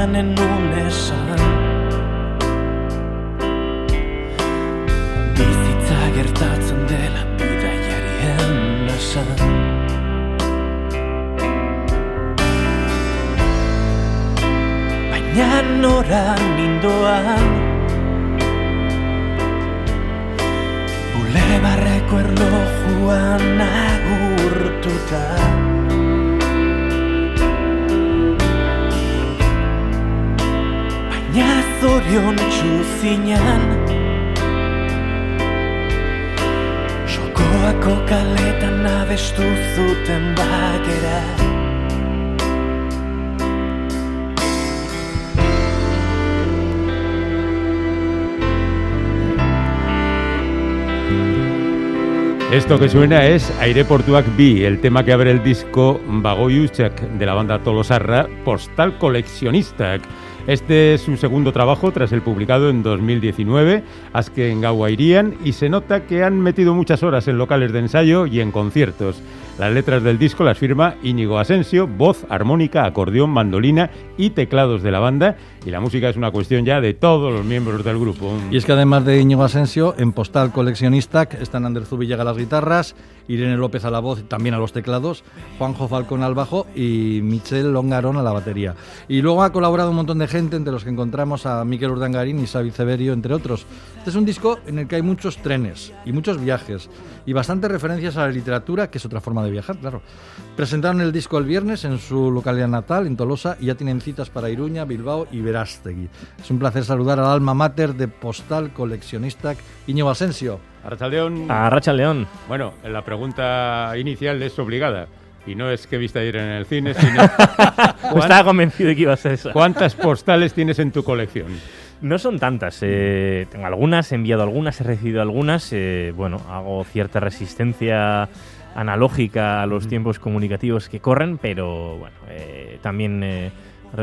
baina nenun esan Bizitza gertatzen dela bidaiarien esan Baina nora nindoan Bulebarreko erlojuan agurtuta zorion txuzinan Sokoako kaletan abestu zuten bakera Esto que suena es Aireportuak B, el tema que abre el disco Bagoyuchak de la banda Tolosarra, Postal Coleccionista. Este es su segundo trabajo tras el publicado en 2019, Asken Gauairian, y se nota que han metido muchas horas en locales de ensayo y en conciertos. Las letras del disco las firma Íñigo Asensio, voz, armónica, acordeón, mandolina y teclados de la banda. Y la música es una cuestión ya de todos los miembros del grupo. Y es que además de Íñigo Asensio, en Postal Coleccionista están Ander Zubillaga a las guitarras, Irene López a la voz también a los teclados, Juanjo Falcón al bajo y Michel Longarón a la batería. Y luego ha colaborado un montón de gente, entre los que encontramos a Miquel Urdangarín y Xavi Severio, entre otros. Este es un disco en el que hay muchos trenes y muchos viajes y bastantes referencias a la literatura, que es otra forma de viajar, claro. Presentaron el disco el viernes en su localidad natal, en Tolosa, y ya tienen citas para Iruña, Bilbao y Verástegui. Es un placer saludar al alma mater de Postal Coleccionista, Íñigo Asensio. Arrachaldeón. A Racha León. Bueno, la pregunta inicial es obligada. Y no es que viste ayer en el cine, sino Pues estaba convencido de que iba a ser esa. ¿cuántas postales tienes en tu colección? No son tantas. eh, tengo algunas, he enviado algunas, he recibido algunas. eh, bueno, hago cierta resistencia analógica a los tiempos comunicativos que corren, pero bueno, eh, también eh,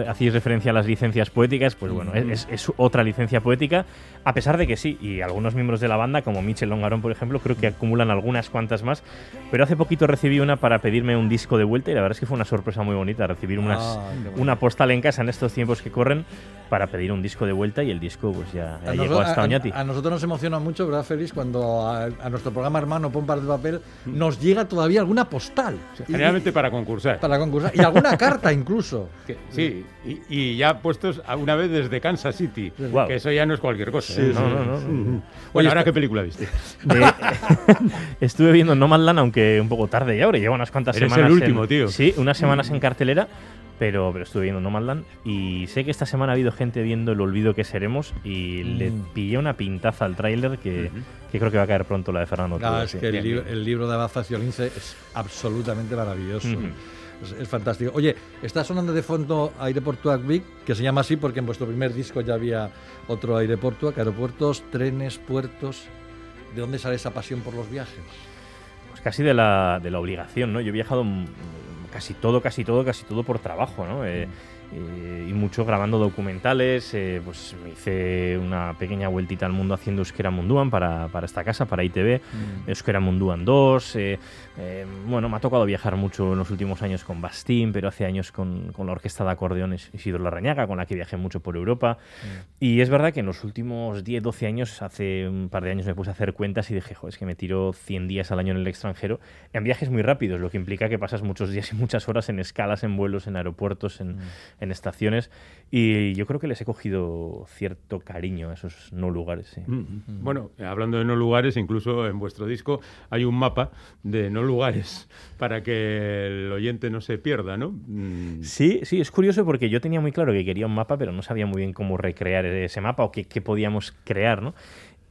hacéis referencia a las licencias poéticas, pues bueno, es, es otra licencia poética, a pesar de que sí, y algunos miembros de la banda, como Michel Longarón, por ejemplo, creo que acumulan algunas cuantas más, pero hace poquito recibí una para pedirme un disco de vuelta y la verdad es que fue una sorpresa muy bonita recibir unas, Ah, bueno. una postal en casa en estos tiempos que corren para pedir un disco de vuelta y el disco pues ya, ya A, llegó hasta a- Oñati. a nosotros nos emociona mucho, ¿verdad, Félix? Cuando a, a nuestro programa hermano Pompar de Papel nos llega todavía alguna postal. Y- Generalmente para concursar. para concursar. Y alguna carta incluso. Que- sí, y, y ya puestos una vez desde Kansas City, Guau. que eso ya no es cualquier cosa. ¿eh? no, no, no, no. Bueno, Oye, ¿ahora qué película viste? De- estuve viendo Nomadland, aunque un poco tarde ya, ahora lleva unas cuantas Eres semanas. el último, en- tío. Sí, unas semanas en cartelera, pero, pero estuve viendo Nomadland y sé que esta semana ha habido gente viendo El olvido que seremos y le Mm. pillé una pintaza al tráiler que, que creo que va a caer pronto la de Fernando Trueba, es sí. que el, bien. el libro de Abaza Ciolince es absolutamente maravilloso. Es, es fantástico. Oye, está sonando de fondo Aireportuak Big, que se llama así porque en vuestro primer disco ya había otro Aireportuak, aeropuertos, trenes, puertos. ¿De dónde sale esa pasión por los viajes? Pues casi de la, de la obligación, ¿no? Yo he viajado mm, casi todo, casi todo, casi todo por trabajo, ¿no? Eh, eh, y mucho grabando documentales, eh, pues me hice una pequeña vueltita al mundo haciendo Euskera Munduan para, para esta casa, para ITV, Euskera Munduan 2, eh, bueno, me ha tocado viajar mucho en los últimos años con Bastín, pero hace años con, con la orquesta de acordeones Isidro Larrañaga, con la que viajé mucho por Europa, y es verdad que en los últimos 10, 12 años, hace un par de años me puse a hacer cuentas y dije, joder, es que me tiro 100 días al año en el extranjero en viajes muy rápidos, lo que implica que pasas muchos días y muchas horas en escalas, en vuelos, en aeropuertos, en, en estaciones. Y yo creo que les he cogido cierto cariño a esos no lugares. sí. Mm. Bueno, hablando de no lugares, incluso en vuestro disco hay un mapa de no lugares para que el oyente no se pierda, ¿no? Mm, Sí, sí, es curioso porque yo tenía muy claro que quería un mapa, pero no sabía muy bien cómo recrear ese mapa o qué, qué podíamos crear, ¿no?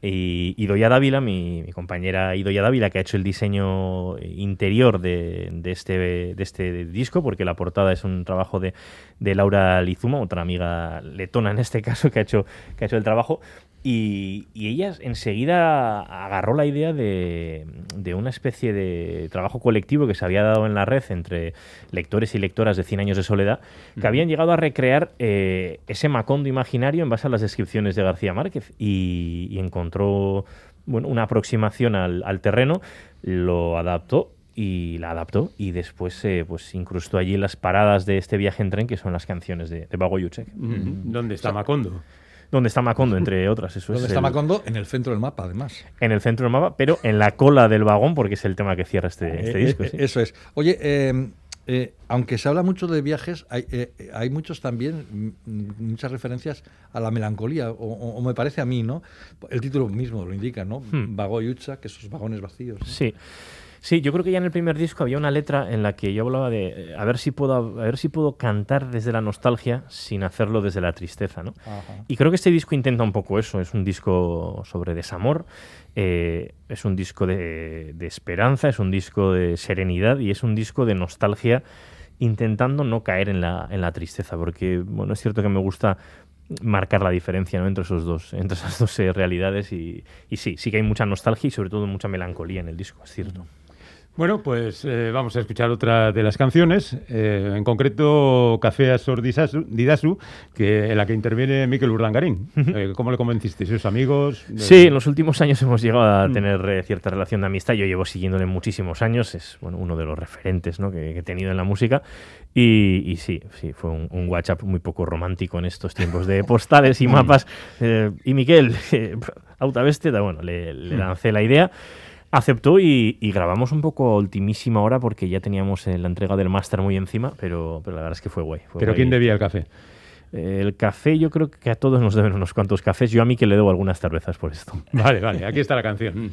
Y Idoya Dávila, mi, compañera Idoya Dávila, que ha hecho el diseño interior de, de este, de este disco, porque la portada es un trabajo de, de Laura Lizuma, otra amiga letona en este caso, que ha hecho, que ha hecho el trabajo. Y, y ella enseguida agarró la idea de, de una especie de trabajo colectivo que se había dado en la red entre lectores y lectoras de 100 años de soledad, que habían llegado a recrear eh, ese macondo imaginario en base a las descripciones de García Márquez y, y encontró bueno, una aproximación al, al terreno, lo adaptó y la adaptó y después eh, pues incrustó allí las paradas de este viaje en tren que son las canciones de, de Bago Yuchek. ¿Dónde está Macondo? Donde está Macondo, entre otras. Eso ¿Dónde es está el- Macondo? En el centro del mapa, además. En el centro del mapa, pero en la cola del vagón, porque es el tema que cierra este, este Eh, disco. eh, sí. Eso es. Oye, eh, eh, aunque se habla mucho de viajes, hay, eh, hay muchos también, mm, muchas referencias a la melancolía, o, o- o me parece a mí, ¿no? El título mismo lo indica, ¿no? Hmm. Vago y Ucha, que esos vagones vacíos. ¿no? Sí. Sí, yo creo que ya en el primer disco había una letra en la que yo hablaba de eh, a ver si puedo a ver si puedo cantar desde la nostalgia sin hacerlo desde la tristeza, ¿no? Ajá. Y creo que este disco intenta un poco eso. Es un disco sobre desamor, eh, es un disco de, de esperanza, es un disco de serenidad y es un disco de nostalgia intentando no caer en la, en la tristeza. Porque, bueno, es cierto que me gusta marcar la diferencia ¿no? entre, esos dos, entre esas dos eh, realidades y, y sí, sí que hay mucha nostalgia y sobre todo mucha melancolía en el disco, es cierto. Bueno, pues eh, vamos a escuchar otra de las canciones, eh, en concreto Café Asor Didasu, que, en la que interviene Miquel Urdangarín. Eh, ¿Cómo le convencisteis? ¿Sus amigos? Sí, en los últimos años hemos llegado a tener eh, cierta relación de amistad. Yo llevo siguiéndole muchísimos años, es bueno, uno de los referentes ¿no? que, que he tenido en la música. Y, y sí, sí, fue un, un WhatsApp muy poco romántico en estos tiempos de postales y mapas. Eh, y Miquel, eh, Autabestia, bueno, le, le lancé la idea. Aceptó y, y grabamos un poco a ultimísima hora porque ya teníamos eh, la entrega del máster muy encima, pero, pero la verdad es que fue guay. fue ¿Pero guay. quién debía el café? Eh, el café, yo creo que a todos nos deben unos cuantos cafés. Yo a mí que le debo algunas cervezas por esto. Vale, vale, aquí está la canción.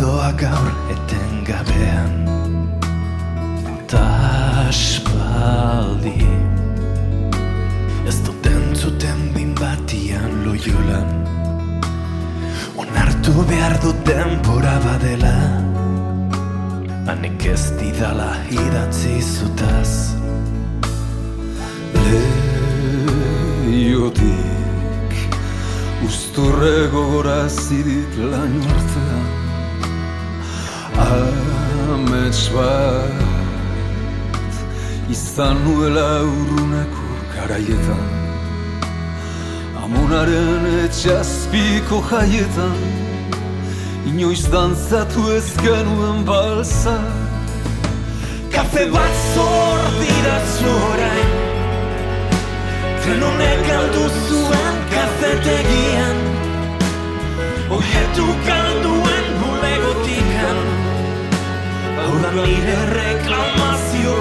Doa gaur etengabean. Ta aspaldi Ez dut entzuten bin batian loiolan. Onartu behar dut denbora badela. Hanek ez didala idatzi zutaz. Leiotik Uzturre gogorazi dit laino artean Amets bat Izan nuela urruneko garaietan Amonaren etxazpiko jaietan Inoiz dantzatu ez genuen balsa. Kafe bat zor dira orain Tren honek galdu zuen kafetegian. Oietu galduen Da nire reklamazio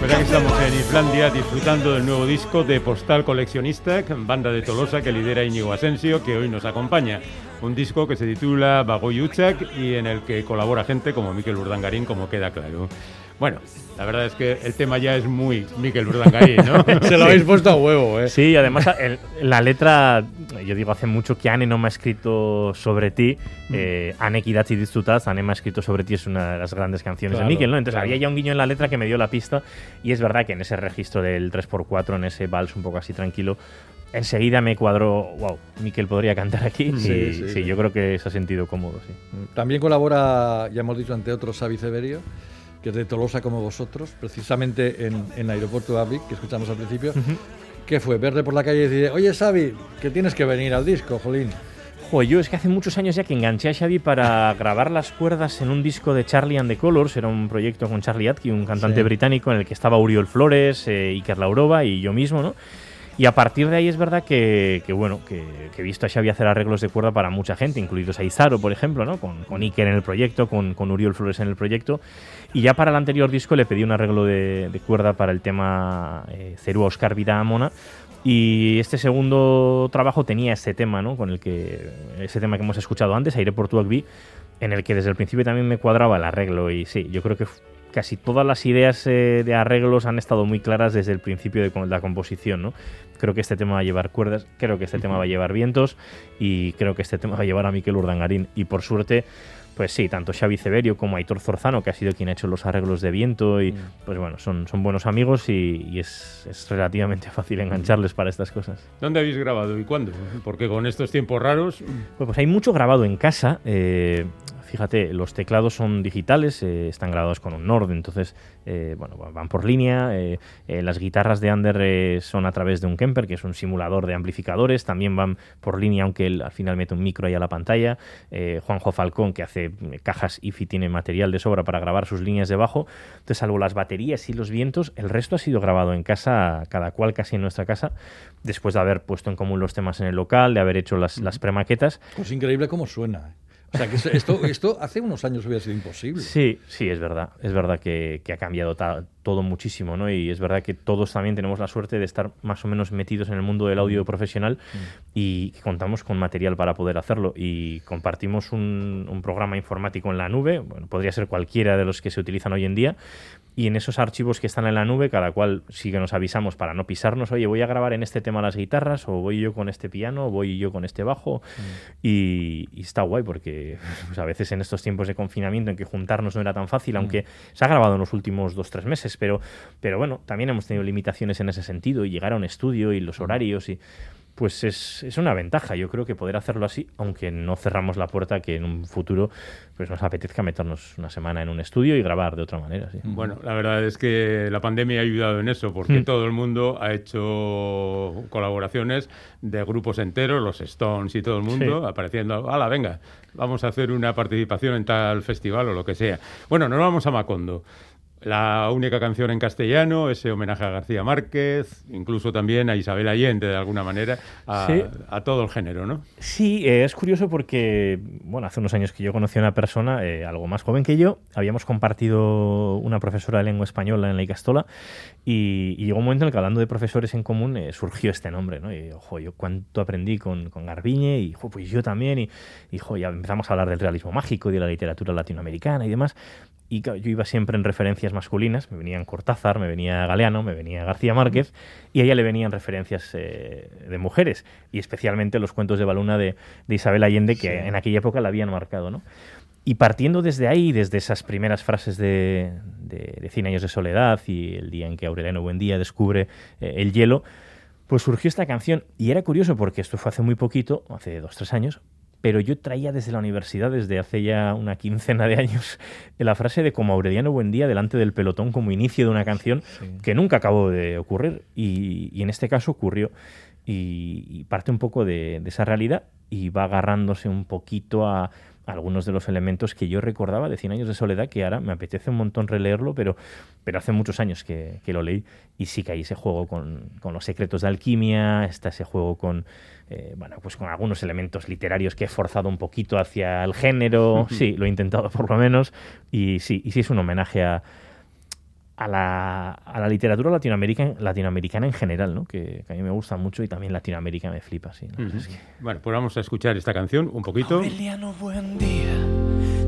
Pues aquí estamos en Islandia disfrutando del nuevo disco de Postal Coleccionista, banda de Tolosa que lidera Íñigo Asensio, que hoy nos acompaña. Un disco que se titula Bagoy Uchak y en el que colabora gente como Miquel Urdangarín, como queda claro. Bueno, la verdad es que el tema ya es muy Miquel Urdangarín, ¿no? Se lo habéis puesto a huevo, ¿eh? Sí, además el- la letra, yo digo hace mucho que Anne no me ha escrito sobre ti. Eh, Anne Kidachi Dizutaz, Anne me ha escrito sobre ti, es una de las grandes canciones Claro, de Miquel, ¿no? Entonces claro. había ya un guiño en la letra que me dio la pista. Y es verdad que en ese registro del 3x4, en ese vals un poco así tranquilo, enseguida me cuadró, wow, Miquel podría cantar aquí. Sí, y, sí, sí, sí. yo creo que se ha sentido cómodo, sí. También colabora, ya hemos dicho, ante otros, Xavi Severio, que es de Tolosa como vosotros, precisamente en, en Aeropuerto Avic, que escuchamos al principio. ¿Qué fue? Verle por la calle y decir, oye, Xavi, que tienes que venir al disco, jolín. Joder, yo es que hace muchos años ya que enganché a Xavi para grabar las cuerdas en un disco de Charlie and the Colors. Era un proyecto con Charlie Atkin, un cantante Sí. británico en el que estaba Uriol Flores, eh, Iker Laurova y yo mismo, ¿no? Y a partir de ahí es verdad que, bueno, que, he visto a Xavi hacer arreglos de cuerda para mucha gente, incluidos a Izaro, por ejemplo, ¿no? Con, con Iker en el proyecto, con, con Uriol Flores en el proyecto. Y ya para el anterior disco le pedí un arreglo de, cuerda para el tema eh, Cerúa Oscar Vida Amona. Y este segundo trabajo tenía este tema, ¿no? Con el que. Ese tema que hemos escuchado antes, Aire por Tuacbi, en el que desde el principio también me cuadraba el arreglo. Y sí, yo creo que casi todas las ideas eh, de arreglos han estado muy claras desde el principio de la composición, ¿no? Creo que este tema va a llevar cuerdas, creo que este tema va a llevar vientos y creo que este tema va a llevar a Miquel Urdangarín. Y por suerte, pues sí, tanto Xavi Severio como Aitor Zorzano, que ha sido quien ha hecho los arreglos de viento, y pues bueno, son, son buenos amigos y, y es, es relativamente fácil engancharles para estas cosas. ¿Dónde habéis grabado y cuándo? Porque con estos tiempos raros... Pues, pues hay mucho grabado en casa. eh, fíjate, los teclados son digitales, eh, están grabados con un Nord, entonces, eh, bueno, van por línea. eh, las guitarras de Ander son a través de un Kemper, que es un simulador de amplificadores, también van por línea, aunque él al final mete un micro ahí a la pantalla. Juanjo Falcón, que hace cajas IFI, tiene material de sobra para grabar sus líneas de bajo. Entonces, salvo las baterías y los vientos, el resto ha sido grabado en casa, cada cual casi en nuestra casa, después de haber puesto en común los temas en el local, de haber hecho las, las premaquetas. Pues increíble cómo suena. O sea, que esto- esto, hace unos años hubiera sido imposible. Sí, sí, es verdad. Es verdad que, que ha cambiado todo muchísimo, ¿no? Y es verdad que todos también tenemos la suerte de estar más o menos metidos en el mundo del audio profesional y que contamos con material para poder hacerlo. Y compartimos un, un programa informático en la nube, bueno, podría ser cualquiera de los que se utilizan hoy en día. Y en esos archivos que están en la nube, cada cual sí que nos avisamos para no pisarnos, oye, voy a grabar en este tema las guitarras, o voy yo con este piano, o voy yo con este bajo. Y, y está guay porque pues, a veces en estos tiempos de confinamiento en que juntarnos no era tan fácil, aunque se ha grabado en los últimos dos, tres meses, pero, pero bueno, también hemos tenido limitaciones en ese sentido y llegar a un estudio y los horarios y pues es, es una ventaja, yo creo que poder hacerlo así, aunque no cerramos la puerta que en un futuro pues nos apetezca meternos una semana en un estudio y grabar de otra manera. Sí. Bueno, la verdad es que la pandemia ha ayudado en eso, porque Mm. todo el mundo ha hecho colaboraciones de grupos enteros, los Stones y todo el mundo, Sí. apareciendo, hala, venga, vamos a hacer una participación en tal festival o lo que sea. Bueno, nos vamos a Macondo. La única canción en castellano, ese homenaje a García Márquez, incluso también a Isabel Allende, de alguna manera, a, Sí. a todo el género, ¿no? Sí, eh, es curioso porque, bueno, hace unos años que yo conocí a una persona eh, algo más joven que yo, habíamos compartido una profesora de lengua española en la Icastola y, y llegó un momento en el que hablando de profesores en común eh, surgió este nombre, ¿no? Y, ojo, yo cuánto aprendí con, con Garbiñe y, jo, pues yo también y, y, jo, ya empezamos a hablar del realismo mágico y de la literatura latinoamericana y demás. Y claro, yo iba siempre en referencias masculinas, me venían Cortázar, me venía Galeano, me venía García Márquez, y a ella le venían referencias eh, de mujeres, y especialmente los cuentos de Baluna de, de Isabel Allende, que en aquella época la habían marcado. ¿no? Y partiendo desde ahí, desde esas primeras frases de, de, de Cien años de soledad y el día en que Aureliano Buendía descubre eh, el hielo, pues surgió esta canción. Y era curioso porque esto fue hace muy poquito, hace dos, tres años, pero yo traía desde la universidad, desde hace ya una quincena de años, la frase de como Aureliano Buendía delante del pelotón como inicio de una canción que nunca acabó de ocurrir y, y en este caso ocurrió y, y parte un poco de, de esa realidad y va agarrándose un poquito a algunos de los elementos que yo recordaba de 100 años de soledad, que ahora me apetece un montón releerlo, pero, pero hace muchos años que, que lo leí y sí que hay ese juego con, con los secretos de alquimia, está ese juego con, eh, bueno, pues con algunos elementos literarios que he forzado un poquito hacia el género, sí, lo he intentado por lo menos, y sí, y sí es un homenaje a, a la, a la literatura latinoamericana, latinoamericana en general, ¿no? que, que a mí me gusta mucho y también Latinoamérica me flipa. Sí, ¿no? Ujú. Es que- Bueno, pues vamos a escuchar esta canción un poquito. Aureliano, buen día,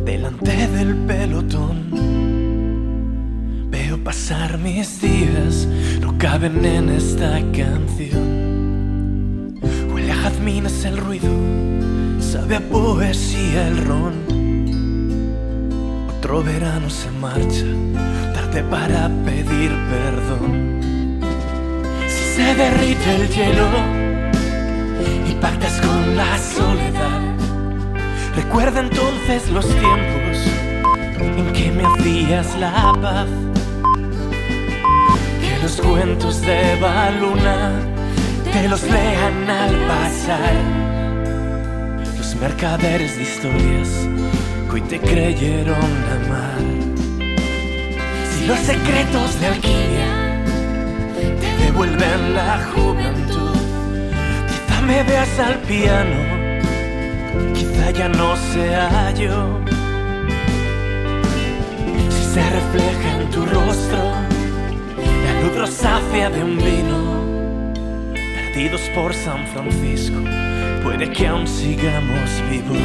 delante del pelotón. Veo pasar mis días, no caben en esta canción. Huele a jazmines el ruido, sabe a poesía el ron. Otro verano se marcha, tarde para pedir perdón. Si se derrite el hielo y pactas con la soledad. Recuerda entonces los tiempos en que me hacías la paz. Que los cuentos de Baluna te los lean al pasar. Los mercaderes de historias que hoy te creyeron amar. Si los secretos de alquimia te devuelven la juventud, quizá me veas al piano quizá ya no sea yo. Si se refleja en tu rostro la luz rosácea de un vino, perdidos por San Francisco, puede que aún sigamos vivos.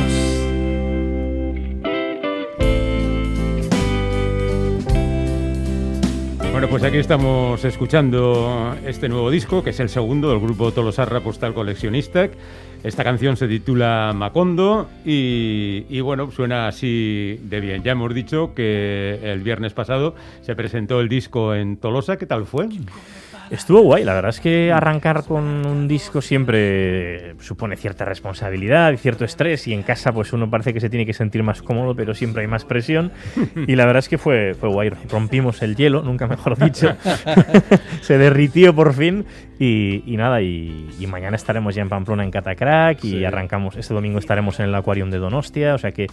Bueno, pues aquí estamos escuchando este nuevo disco, que es el segundo del grupo Tolosarra Postal Coleccionista. Esta canción se titula Macondo y, y, bueno, suena así de bien. Ya hemos dicho que el viernes pasado se presentó el disco en Tolosa. ¿Qué tal fue? Estuvo guay, la verdad es que arrancar con un disco siempre supone cierta responsabilidad y cierto estrés y en casa pues uno parece que se tiene que sentir más cómodo, pero siempre hay más presión. Y la verdad es que fue, fue guay, rompimos el hielo, nunca mejor dicho, se derritió por fin. Y, y nada, y, y mañana estaremos ya en Pamplona en Catacrack y Sí. arrancamos, este domingo estaremos en el Aquarium de Donostia, o sea que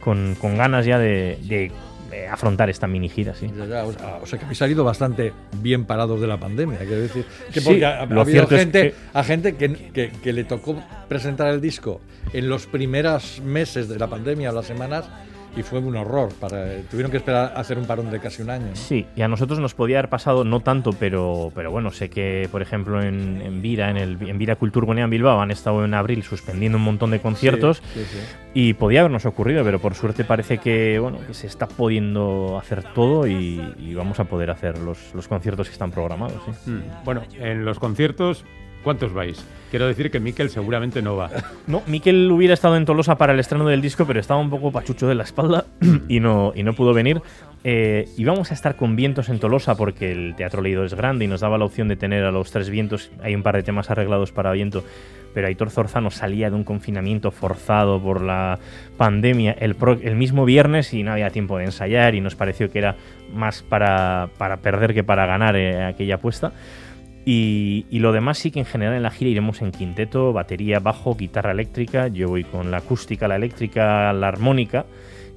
con, con ganas ya de, de, eh, afrontar esta mini gira, sí. Ya, ya, o, sea, o sea que habéis salido bastante bien parados de la pandemia, quiero decir. Que Sí, porque ha, habido cierto es gente, que- a gente que, que- que le tocó presentar el disco en los primeros meses de la pandemia o las semanas y fue un horror. Para, tuvieron que esperar a hacer un parón de casi un año. ¿no? Sí, y a nosotros nos podía haber pasado, no tanto, pero, pero bueno, sé que, por ejemplo, en, en Vira, en, el, en Vira Culturgunea en Bilbao, han estado en abril suspendiendo un montón de conciertos Sí, sí, sí. y podía habernos ocurrido, pero por suerte parece que, bueno, que se está pudiendo hacer todo y, y vamos a poder hacer los, los conciertos que están programados. sí. Mm, Bueno, en los conciertos, ¿cuántos vais? Quiero decir que Miquel seguramente no va. No, Miquel hubiera estado en Tolosa para el estreno del disco, pero estaba un poco pachucho de la espalda y no, y no pudo venir. Eh, íbamos a estar con vientos en Tolosa porque el Teatro Leído es grande y nos daba la opción de tener a los tres vientos. Hay un par de temas arreglados para viento, pero Aitor Zorzano salía de un confinamiento forzado por la pandemia el, mismo viernes y no había tiempo de ensayar y nos pareció que era más para, para perder que para ganar eh, aquella apuesta. Y, y lo demás sí que en general en la gira iremos en quinteto, batería, bajo, guitarra eléctrica. Yo voy con la acústica, la eléctrica, la armónica.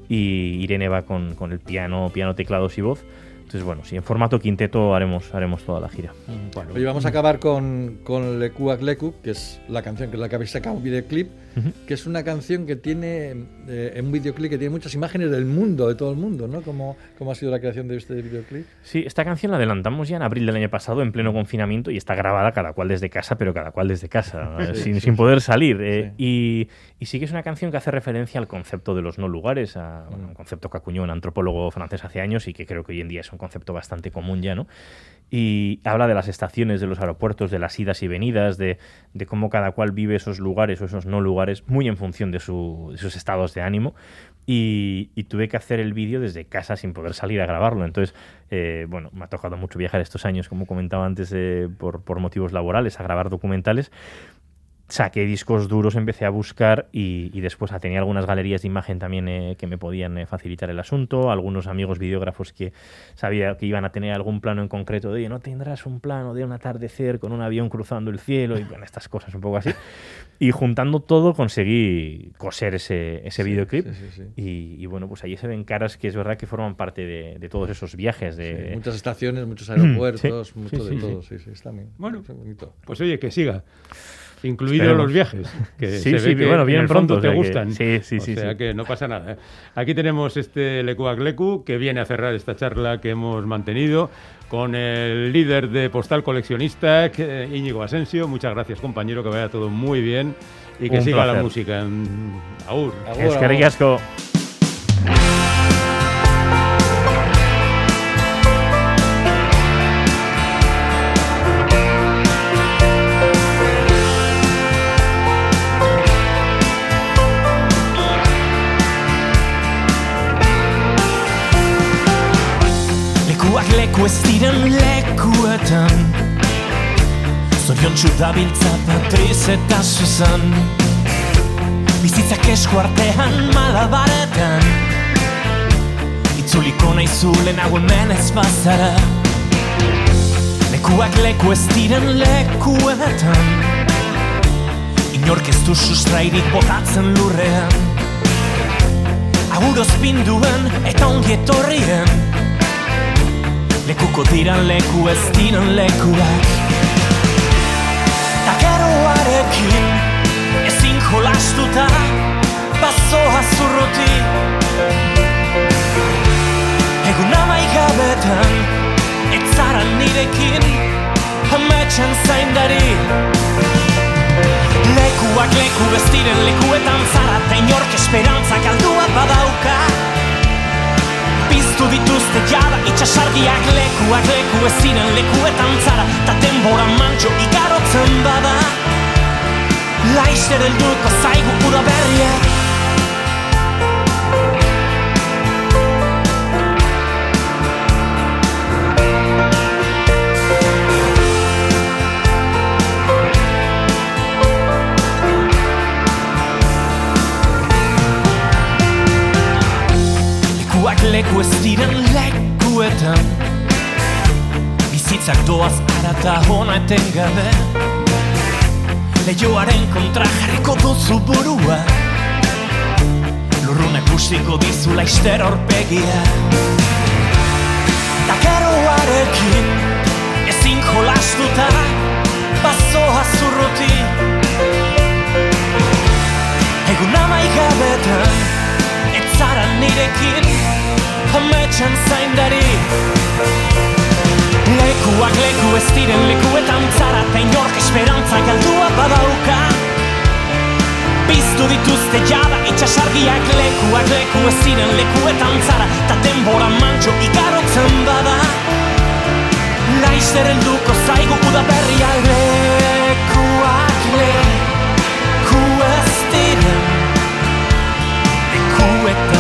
Y Irene va con, con el piano, piano, teclados y voz. Entonces, bueno, sí, en formato quinteto haremos, haremos toda la gira. Bueno, Oye, vamos a acabar con, con Lekuak Leku, que es la canción que es la que habéis sacado un videoclip, Que es una canción que tiene, eh, un videoclip que tiene muchas imágenes del mundo, de todo el mundo, ¿no? ¿Cómo, cómo ha sido la creación de este videoclip? Sí, esta canción la adelantamos ya en abril del año pasado, en pleno confinamiento, y está grabada cada cual desde casa, pero cada cual desde casa, eh, Sí, sin, sí, sin poder salir. eh, y, y sí que es una canción que hace referencia al concepto de los no lugares, a bueno, un concepto que acuñó un antropólogo francés hace años y que creo que hoy en día es un concepto bastante común ya, ¿no? Y habla de las estaciones de los aeropuertos, de las idas y venidas, de, de cómo cada cual vive esos lugares o esos no lugares, muy en función de, su- de sus estados de ánimo. Y, y tuve que hacer el vídeo desde casa sin poder salir a grabarlo. Entonces, eh, bueno, me ha tocado mucho viajar estos años, como comentaba antes, eh, por, por motivos laborales, a grabar documentales. Saqué discos duros, empecé a buscar y, y después ah, tenía algunas galerías de imagen también eh, que me podían eh, facilitar el asunto, algunos amigos videógrafos que sabía que iban a tener algún plano en concreto de, oye, no tendrás un plano de un atardecer con un avión cruzando el cielo y bueno, estas cosas un poco así. Y juntando todo conseguí coser ese, ese videoclip. Sí, sí, sí. Y, y bueno, pues allí se ven caras que es verdad que forman parte de, de todos esos viajes. De, Sí, muchas estaciones, muchos aeropuertos, sí, mucho sí, de sí, todo, sí, sí, está bien. Bueno. Está bonito. pues oye, que siga. Incluidos Esperemos. los viajes. Que Sí, se sí, ve que bueno, en vienen el fondo pronto, o te sea que- gustan. sí, sí, o sí, sea sí. que no pasa nada. ¿eh? Aquí tenemos este Lekuak Leku que viene a cerrar esta charla que hemos mantenido con el líder de Postal Coleccionista, que- Íñigo Asensio. Muchas gracias, compañero, que vaya todo muy bien y que Un siga la placer. música. en- Agur. Agur, Es que agur. leku ez diren lekuetan Zorion dabiltza Patriz eta Susan. Bizitzak esku artean malabaretan Itzuliko nahi zulen hau hemen ez bazara Lekuak leku ez diren lekuetan Inork ez du sustrairik botatzen lurrean Aguroz pinduen eta ongi etorrien Lekuko diran leku ez diran lekuak. Ta geroarekin ezin jolastuta Bazoa zurruti Egun amaigabetan Ez zara nirekin Ametxan zaindari. Lekuak leku ez diren lekuetan zara Ta inork esperantza galdua badauka Piztu dituzte jada itxasargiak lekuak leku ez ziren lekuetan zara Ta denbora mantxo igarotzen bada. Laister helduko zaigu ura berriak leku ez diren lekuetan Bizitzak doaz arata hona eten gabe. Lehioaren kontra jarriko duzu burua. Lurrune kusiko dizu laister horpegia Dakaroarekin ezin jolastuta Bazoa zurruti. Egun amaigabetan Ez zara nirekin. Hometxan zaindari. Lekuak leku ez diren lekuetan zara Eta inork esperantza galdua badauka. Biztu dituzte jada itxasargiak lekuak leku ez diren lekuetan zara Ta denbora mantxo igarotzen bada. Laizzer helduko zaigu udaberria lekuak leku ez diren. Lekuetan